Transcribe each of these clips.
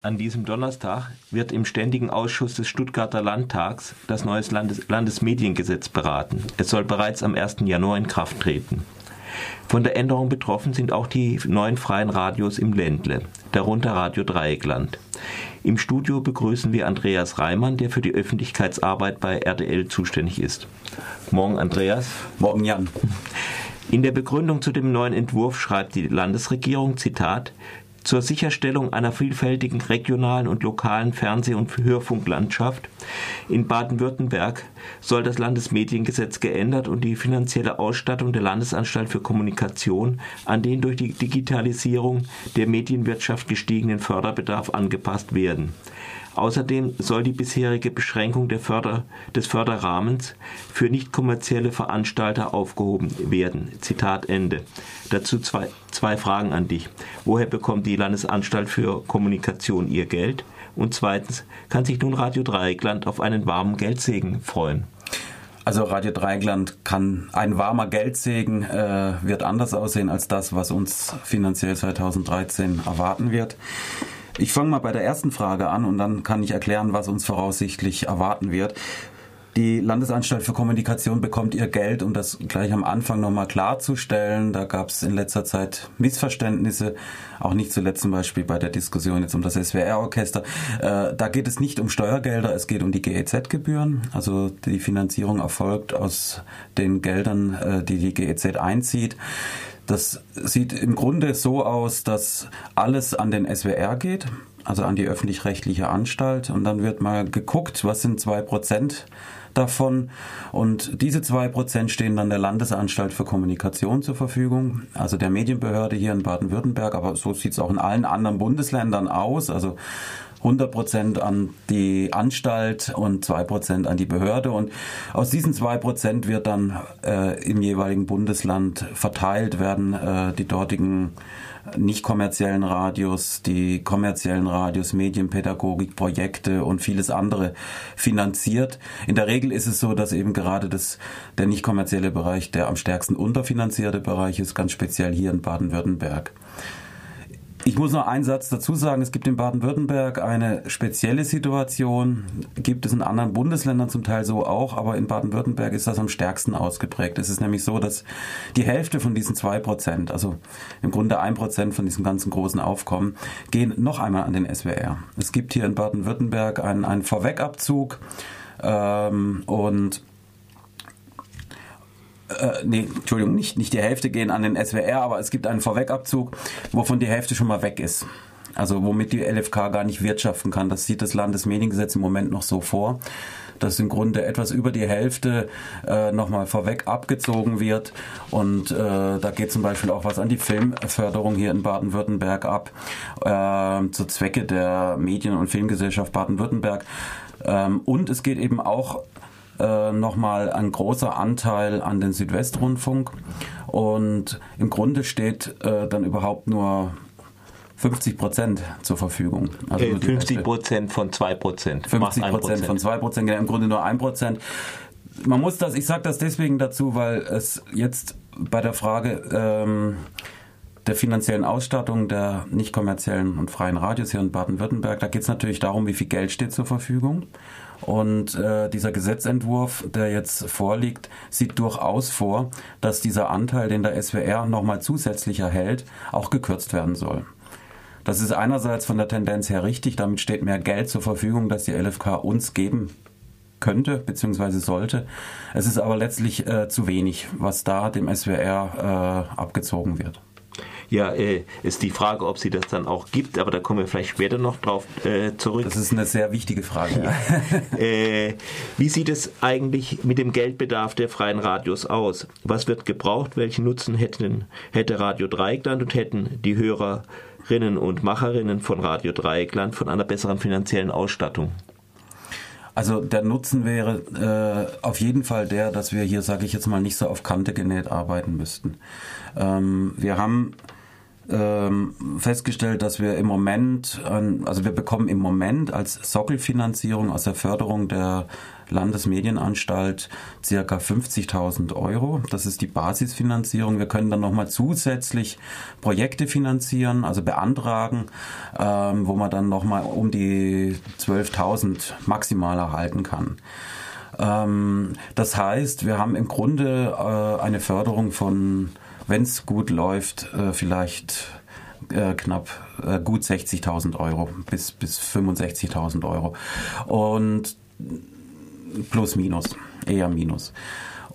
An diesem Donnerstag wird im Ständigen Ausschuss des Stuttgarter Landtags das neue Landes Landesmediengesetz beraten. Es soll bereits am 1. Januar in Kraft treten. Von der Änderung betroffen sind auch die neuen freien Radios im Ländle, darunter Radio Dreieckland. Im Studio begrüßen wir Andreas Reimann, der für die Öffentlichkeitsarbeit bei RDL zuständig ist. Morgen, Andreas. Morgen, Jan. In der Begründung zu dem neuen Entwurf schreibt die Landesregierung, Zitat, zur Sicherstellung einer vielfältigen regionalen und lokalen Fernseh- und Hörfunklandschaft in Baden-Württemberg soll das Landesmediengesetz geändert und die finanzielle Ausstattung der Landesanstalt für Kommunikation an den durch die Digitalisierung der Medienwirtschaft gestiegenen Förderbedarf angepasst werden. Außerdem soll die bisherige Beschränkung Förder, des Förderrahmens für nicht kommerzielle Veranstalter aufgehoben werden. Zitat Ende. Dazu zwei, zwei Fragen an dich. Woher bekommt die Landesanstalt für Kommunikation ihr Geld? Und zweitens, kann sich nun Radio Dreieckland auf einen warmen Geldsegen freuen? Also Radio Dreieckland kann ein warmer Geldsegen äh, wird anders aussehen als das, was uns finanziell 2013 erwarten wird. Ich fange mal bei der ersten Frage an und dann kann ich erklären, was uns voraussichtlich erwarten wird. Die Landesanstalt für Kommunikation bekommt ihr Geld, um das gleich am Anfang nochmal klarzustellen. Da gab es in letzter Zeit Missverständnisse, auch nicht zuletzt zum Beispiel bei der Diskussion jetzt um das SWR-Orchester. Äh, da geht es nicht um Steuergelder, es geht um die GEZ-Gebühren. Also die Finanzierung erfolgt aus den Geldern, äh, die die GEZ einzieht. Das sieht im Grunde so aus, dass alles an den SWR geht, also an die öffentlich-rechtliche Anstalt. Und dann wird mal geguckt, was sind zwei Prozent davon. Und diese zwei Prozent stehen dann der Landesanstalt für Kommunikation zur Verfügung, also der Medienbehörde hier in Baden-Württemberg. Aber so sieht es auch in allen anderen Bundesländern aus. Also 100 Prozent an die Anstalt und 2 Prozent an die Behörde. Und aus diesen 2 Prozent wird dann äh, im jeweiligen Bundesland verteilt werden äh, die dortigen nicht kommerziellen Radios, die kommerziellen Radios, Medienpädagogik, Projekte und vieles andere finanziert. In der Regel ist es so, dass eben gerade das, der nicht kommerzielle Bereich der am stärksten unterfinanzierte Bereich ist, ganz speziell hier in Baden-Württemberg. Ich muss noch einen Satz dazu sagen. Es gibt in Baden-Württemberg eine spezielle Situation. Gibt es in anderen Bundesländern zum Teil so auch, aber in Baden-Württemberg ist das am stärksten ausgeprägt. Es ist nämlich so, dass die Hälfte von diesen zwei Prozent, also im Grunde ein Prozent von diesem ganzen großen Aufkommen, gehen noch einmal an den SWR. Es gibt hier in Baden-Württemberg einen, einen Vorwegabzug ähm, und äh, nee, Entschuldigung, nicht, nicht die Hälfte gehen an den SWR, aber es gibt einen Vorwegabzug, wovon die Hälfte schon mal weg ist. Also womit die LFK gar nicht wirtschaften kann. Das sieht das Landesmediengesetz im Moment noch so vor dass im Grunde etwas über die Hälfte äh, nochmal vorweg abgezogen wird. Und äh, da geht zum Beispiel auch was an die Filmförderung hier in Baden-Württemberg ab, äh, zu Zwecke der Medien- und Filmgesellschaft Baden-Württemberg. Ähm, und es geht eben auch äh, nochmal ein großer Anteil an den Südwestrundfunk. Und im Grunde steht äh, dann überhaupt nur 50 Prozent zur Verfügung. Also äh, 50 Prozent von 2 Prozent. 50 Prozent von 2 Prozent, ja, im Grunde nur 1 Prozent. Man muss das, ich sage das deswegen dazu, weil es jetzt bei der Frage ähm, der finanziellen Ausstattung der nicht kommerziellen und freien Radios hier in Baden-Württemberg, da geht es natürlich darum, wie viel Geld steht zur Verfügung. Und äh, dieser Gesetzentwurf, der jetzt vorliegt, sieht durchaus vor, dass dieser Anteil, den der SWR nochmal zusätzlich erhält, auch gekürzt werden soll. Das ist einerseits von der Tendenz her richtig, damit steht mehr Geld zur Verfügung, das die LFK uns geben könnte bzw. sollte. Es ist aber letztlich äh, zu wenig, was da dem SWR äh, abgezogen wird. Ja, äh, ist die Frage, ob sie das dann auch gibt, aber da kommen wir vielleicht später noch drauf äh, zurück. Das ist eine sehr wichtige Frage. Ja. äh, wie sieht es eigentlich mit dem Geldbedarf der freien Radios aus? Was wird gebraucht? Welchen Nutzen hätten, hätte Radio Dreieckland und hätten die Hörerinnen und Macherinnen von Radio Dreieckland von einer besseren finanziellen Ausstattung? Also der Nutzen wäre äh, auf jeden Fall der, dass wir hier, sage ich jetzt mal, nicht so auf Kante genäht arbeiten müssten. Ähm, wir haben ähm, festgestellt, dass wir im Moment, also wir bekommen im Moment als Sockelfinanzierung aus der Förderung der Landesmedienanstalt circa 50.000 Euro. Das ist die Basisfinanzierung. Wir können dann nochmal zusätzlich Projekte finanzieren, also beantragen, ähm, wo man dann nochmal um die 12.000 maximal erhalten kann. Ähm, das heißt, wir haben im Grunde äh, eine Förderung von, wenn es gut läuft, äh, vielleicht äh, knapp äh, gut 60.000 Euro bis, bis 65.000 Euro. Und plus minus, eher minus.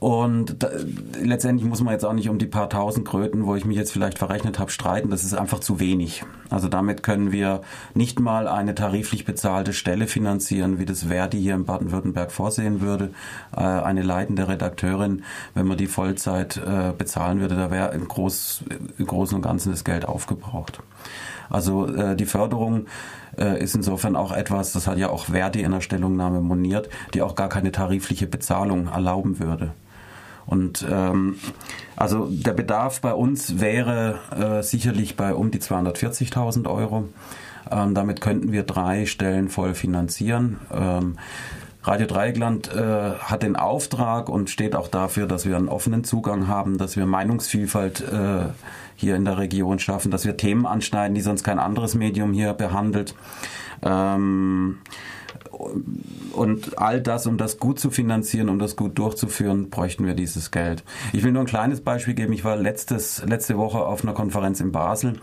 Und da, letztendlich muss man jetzt auch nicht um die paar tausend Kröten, wo ich mich jetzt vielleicht verrechnet habe, streiten. Das ist einfach zu wenig. Also damit können wir nicht mal eine tariflich bezahlte Stelle finanzieren, wie das Verdi hier in Baden-Württemberg vorsehen würde. Äh, eine leitende Redakteurin, wenn man die Vollzeit äh, bezahlen würde, da wäre im, Groß, im Großen und Ganzen das Geld aufgebraucht. Also äh, die Förderung äh, ist insofern auch etwas, das hat ja auch Verdi in der Stellungnahme moniert, die auch gar keine tarifliche Bezahlung erlauben würde. Und ähm, also der Bedarf bei uns wäre äh, sicherlich bei um die 240.000 Euro. Ähm, damit könnten wir drei Stellen voll finanzieren. Ähm, Radio Dreieckland äh, hat den Auftrag und steht auch dafür, dass wir einen offenen Zugang haben, dass wir Meinungsvielfalt äh, hier in der Region schaffen, dass wir Themen anschneiden, die sonst kein anderes Medium hier behandelt. Ähm, und all das, um das gut zu finanzieren, um das gut durchzuführen, bräuchten wir dieses Geld. Ich will nur ein kleines Beispiel geben. Ich war letztes, letzte Woche auf einer Konferenz in Basel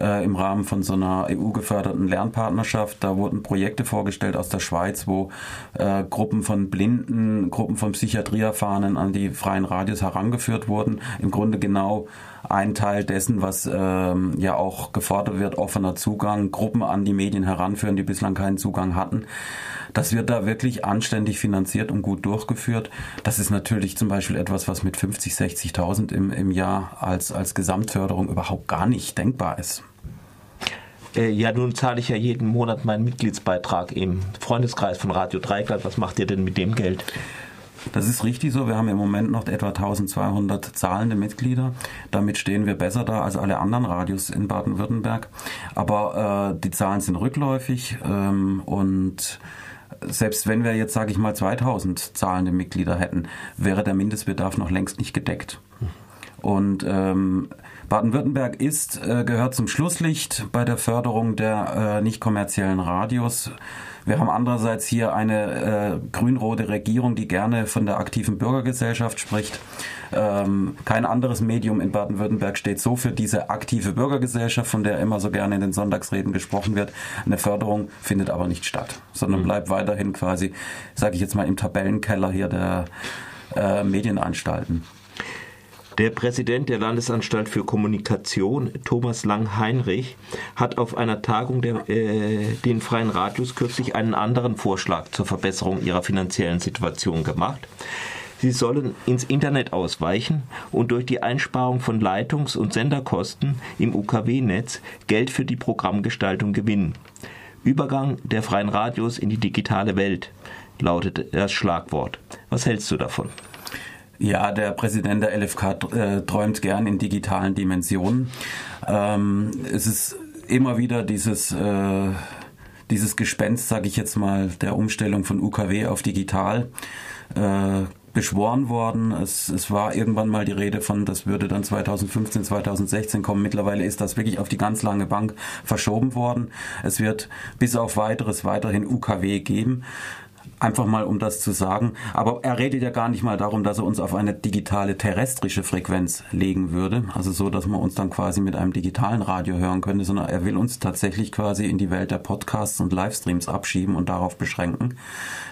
äh, im Rahmen von so einer EU-geförderten Lernpartnerschaft. Da wurden Projekte vorgestellt aus der Schweiz, wo äh, Gruppen von Blinden, Gruppen von Psychiatrieerfahrenen an die freien Radios herangeführt wurden. Im Grunde genau ein Teil dessen, was ähm, ja auch gefordert wird, offener Zugang, Gruppen an die Medien heranführen, die bislang keinen Zugang hatten. Das wird da wirklich anständig finanziert und gut durchgeführt. Das ist natürlich zum Beispiel etwas, was mit 50, 60.000 im, im Jahr als, als Gesamtförderung überhaupt gar nicht denkbar ist. Äh, ja, nun zahle ich ja jeden Monat meinen Mitgliedsbeitrag im Freundeskreis von Radio Dreigland. Was macht ihr denn mit dem Geld? Das ist richtig so. Wir haben im Moment noch etwa 1200 zahlende Mitglieder. Damit stehen wir besser da als alle anderen Radios in Baden-Württemberg. Aber äh, die Zahlen sind rückläufig ähm, und selbst wenn wir jetzt, sage ich mal, 2000 zahlende Mitglieder hätten, wäre der Mindestbedarf noch längst nicht gedeckt. Und ähm, Baden-Württemberg ist, äh, gehört zum Schlusslicht bei der Förderung der äh, nicht kommerziellen Radios. Wir haben andererseits hier eine äh, grün-rote Regierung, die gerne von der aktiven Bürgergesellschaft spricht. Ähm, kein anderes Medium in Baden-Württemberg steht so für diese aktive Bürgergesellschaft, von der immer so gerne in den Sonntagsreden gesprochen wird. Eine Förderung findet aber nicht statt, sondern mhm. bleibt weiterhin quasi, sage ich jetzt mal, im Tabellenkeller hier der äh, Medienanstalten. Der Präsident der Landesanstalt für Kommunikation, Thomas Lang-Heinrich, hat auf einer Tagung der, äh, den Freien Radios kürzlich einen anderen Vorschlag zur Verbesserung ihrer finanziellen Situation gemacht. Sie sollen ins Internet ausweichen und durch die Einsparung von Leitungs- und Senderkosten im UKW-Netz Geld für die Programmgestaltung gewinnen. Übergang der freien Radios in die digitale Welt lautet das Schlagwort. Was hältst du davon? Ja, der Präsident der LFK äh, träumt gern in digitalen Dimensionen. Ähm, es ist immer wieder dieses äh, dieses Gespenst, sage ich jetzt mal, der Umstellung von UKW auf digital äh, beschworen worden. Es, es war irgendwann mal die Rede von, das würde dann 2015, 2016 kommen. Mittlerweile ist das wirklich auf die ganz lange Bank verschoben worden. Es wird bis auf weiteres weiterhin UKW geben. Einfach mal, um das zu sagen. Aber er redet ja gar nicht mal darum, dass er uns auf eine digitale terrestrische Frequenz legen würde. Also so, dass man uns dann quasi mit einem digitalen Radio hören könnte, sondern er will uns tatsächlich quasi in die Welt der Podcasts und Livestreams abschieben und darauf beschränken.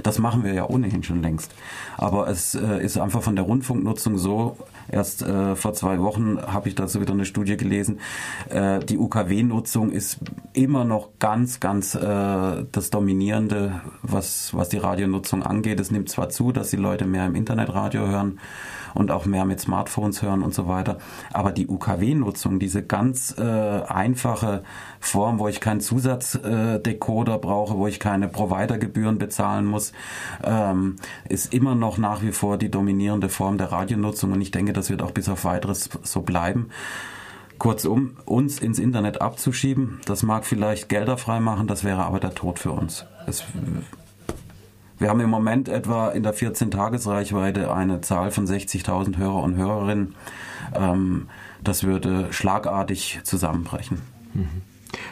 Das machen wir ja ohnehin schon längst. Aber es äh, ist einfach von der Rundfunknutzung so, erst äh, vor zwei Wochen habe ich dazu wieder eine Studie gelesen, äh, die UKW-Nutzung ist immer noch ganz, ganz äh, das Dominierende, was, was die Radionutzung angeht. Es nimmt zwar zu, dass die Leute mehr im Internetradio hören und auch mehr mit Smartphones hören und so weiter, aber die UKW-Nutzung, diese ganz äh, einfache Form, wo ich keinen Zusatzdecoder äh, brauche, wo ich keine Providergebühren bezahlen muss, ähm, ist immer noch nach wie vor die dominierende Form der Radionutzung und ich denke, das wird auch bis auf weiteres so bleiben. Kurzum, uns ins Internet abzuschieben, das mag vielleicht Gelder freimachen, das wäre aber der Tod für uns. Es, wir haben im Moment etwa in der 14-Tages-Reichweite eine Zahl von 60.000 Hörer und Hörerinnen. Ähm, das würde schlagartig zusammenbrechen. Mhm.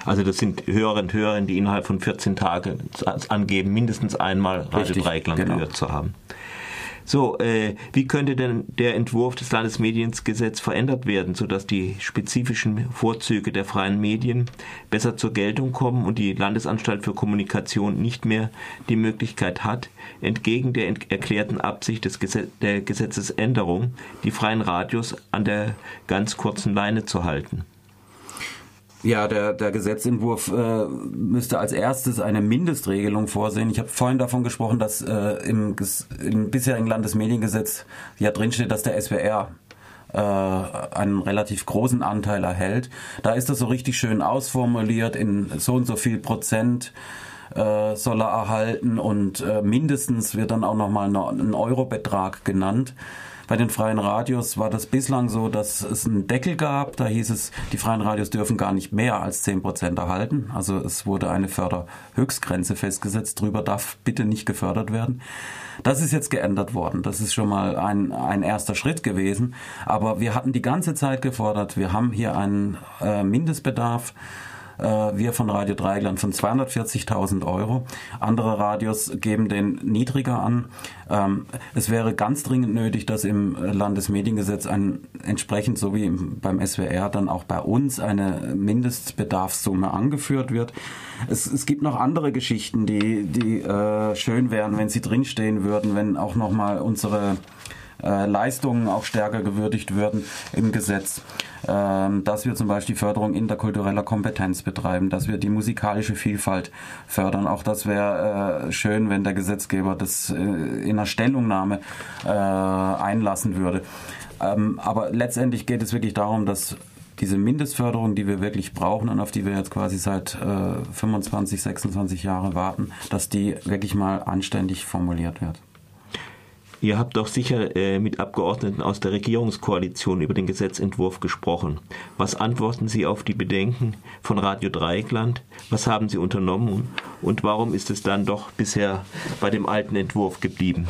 Also das sind Hörerinnen und Hörer, die innerhalb von 14 Tagen angeben, mindestens einmal Radio Dreieckland genau. gehört zu haben. So, äh, wie könnte denn der Entwurf des Landesmediengesetzes verändert werden, sodass die spezifischen Vorzüge der freien Medien besser zur Geltung kommen und die Landesanstalt für Kommunikation nicht mehr die Möglichkeit hat, entgegen der erklärten Absicht des Gesetz der Gesetzesänderung die freien Radios an der ganz kurzen Leine zu halten? Ja, der, der Gesetzentwurf äh, müsste als erstes eine Mindestregelung vorsehen. Ich habe vorhin davon gesprochen, dass äh, im, im bisherigen Landesmediengesetz ja drinsteht, dass der SWR äh, einen relativ großen Anteil erhält. Da ist das so richtig schön ausformuliert in so und so viel Prozent äh, soll er erhalten und äh, mindestens wird dann auch nochmal ein Eurobetrag genannt. Bei den freien Radios war das bislang so, dass es einen Deckel gab. Da hieß es, die freien Radios dürfen gar nicht mehr als 10 Prozent erhalten. Also es wurde eine Förderhöchstgrenze festgesetzt. Drüber darf bitte nicht gefördert werden. Das ist jetzt geändert worden. Das ist schon mal ein, ein erster Schritt gewesen. Aber wir hatten die ganze Zeit gefordert, wir haben hier einen äh, Mindestbedarf wir von Radio Dreigland von 240.000 Euro. Andere Radios geben den niedriger an. Ähm, es wäre ganz dringend nötig, dass im Landesmediengesetz ein entsprechend so wie beim SWR dann auch bei uns eine Mindestbedarfssumme angeführt wird. Es, es gibt noch andere Geschichten, die, die äh, schön wären, wenn sie drinstehen würden, wenn auch nochmal unsere äh, Leistungen auch stärker gewürdigt würden im Gesetz, ähm, dass wir zum Beispiel die Förderung interkultureller Kompetenz betreiben, dass wir die musikalische Vielfalt fördern. Auch das wäre äh, schön, wenn der Gesetzgeber das äh, in einer Stellungnahme äh, einlassen würde. Ähm, aber letztendlich geht es wirklich darum, dass diese Mindestförderung, die wir wirklich brauchen und auf die wir jetzt quasi seit äh, 25, 26 Jahren warten, dass die wirklich mal anständig formuliert wird. Ihr habt doch sicher äh, mit Abgeordneten aus der Regierungskoalition über den Gesetzentwurf gesprochen. Was antworten Sie auf die Bedenken von Radio Dreieckland? Was haben Sie unternommen und warum ist es dann doch bisher bei dem alten Entwurf geblieben?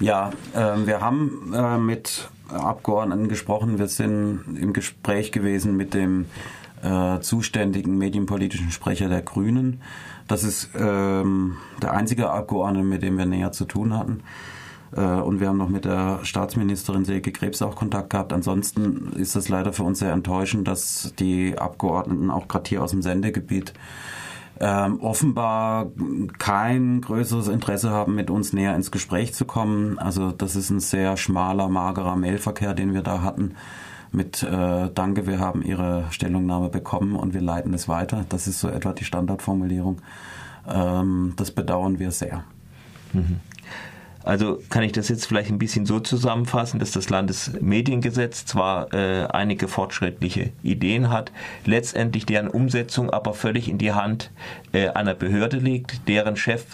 Ja, äh, wir haben äh, mit Abgeordneten gesprochen. Wir sind im Gespräch gewesen mit dem äh, zuständigen medienpolitischen Sprecher der Grünen das ist ähm, der einzige Abgeordnete, mit dem wir näher zu tun hatten. Äh, und wir haben noch mit der Staatsministerin Silke Krebs auch Kontakt gehabt. Ansonsten ist es leider für uns sehr enttäuschend, dass die Abgeordneten auch gerade hier aus dem Sendegebiet ähm, offenbar kein größeres Interesse haben, mit uns näher ins Gespräch zu kommen. Also das ist ein sehr schmaler, magerer Mailverkehr, den wir da hatten mit äh, Danke, wir haben Ihre Stellungnahme bekommen und wir leiten es weiter. Das ist so etwa die Standardformulierung. Ähm, das bedauern wir sehr. Mhm. Also kann ich das jetzt vielleicht ein bisschen so zusammenfassen, dass das Landesmediengesetz zwar äh, einige fortschrittliche Ideen hat, letztendlich deren Umsetzung aber völlig in die Hand äh, einer Behörde liegt, deren Chef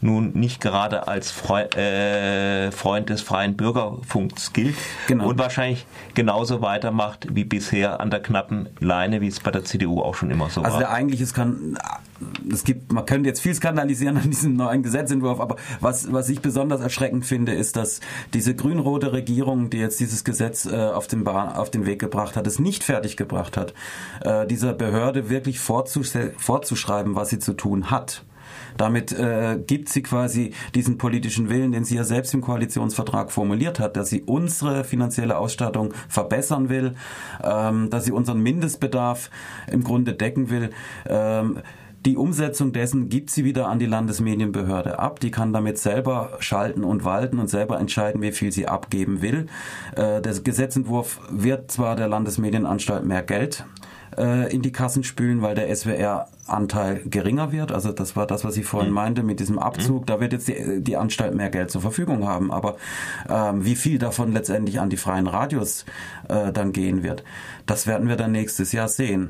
nun nicht gerade als Freu äh, Freund des freien Bürgerfunks gilt genau. und wahrscheinlich genauso weitermacht wie bisher an der knappen Leine, wie es bei der CDU auch schon immer so also war. Also der eigentliche kann es gibt, man könnte jetzt viel skandalisieren an diesem neuen Gesetzentwurf, aber was, was ich besonders erschreckend finde, ist, dass diese grün-rote Regierung, die jetzt dieses Gesetz äh, auf, den auf den Weg gebracht hat, es nicht fertig gebracht hat, äh, dieser Behörde wirklich vorzuschreiben, was sie zu tun hat. Damit äh, gibt sie quasi diesen politischen Willen, den sie ja selbst im Koalitionsvertrag formuliert hat, dass sie unsere finanzielle Ausstattung verbessern will, ähm, dass sie unseren Mindestbedarf im Grunde decken will. Ähm, die Umsetzung dessen gibt sie wieder an die Landesmedienbehörde ab. Die kann damit selber schalten und walten und selber entscheiden, wie viel sie abgeben will. Äh, der Gesetzentwurf wird zwar der Landesmedienanstalt mehr Geld äh, in die Kassen spülen, weil der SWR-Anteil geringer wird. Also das war das, was ich vorhin mhm. meinte mit diesem Abzug. Mhm. Da wird jetzt die, die, Anstalt mehr Geld zur Verfügung haben. Aber ähm, wie viel davon letztendlich an die freien Radios äh, dann gehen wird, das werden wir dann nächstes Jahr sehen.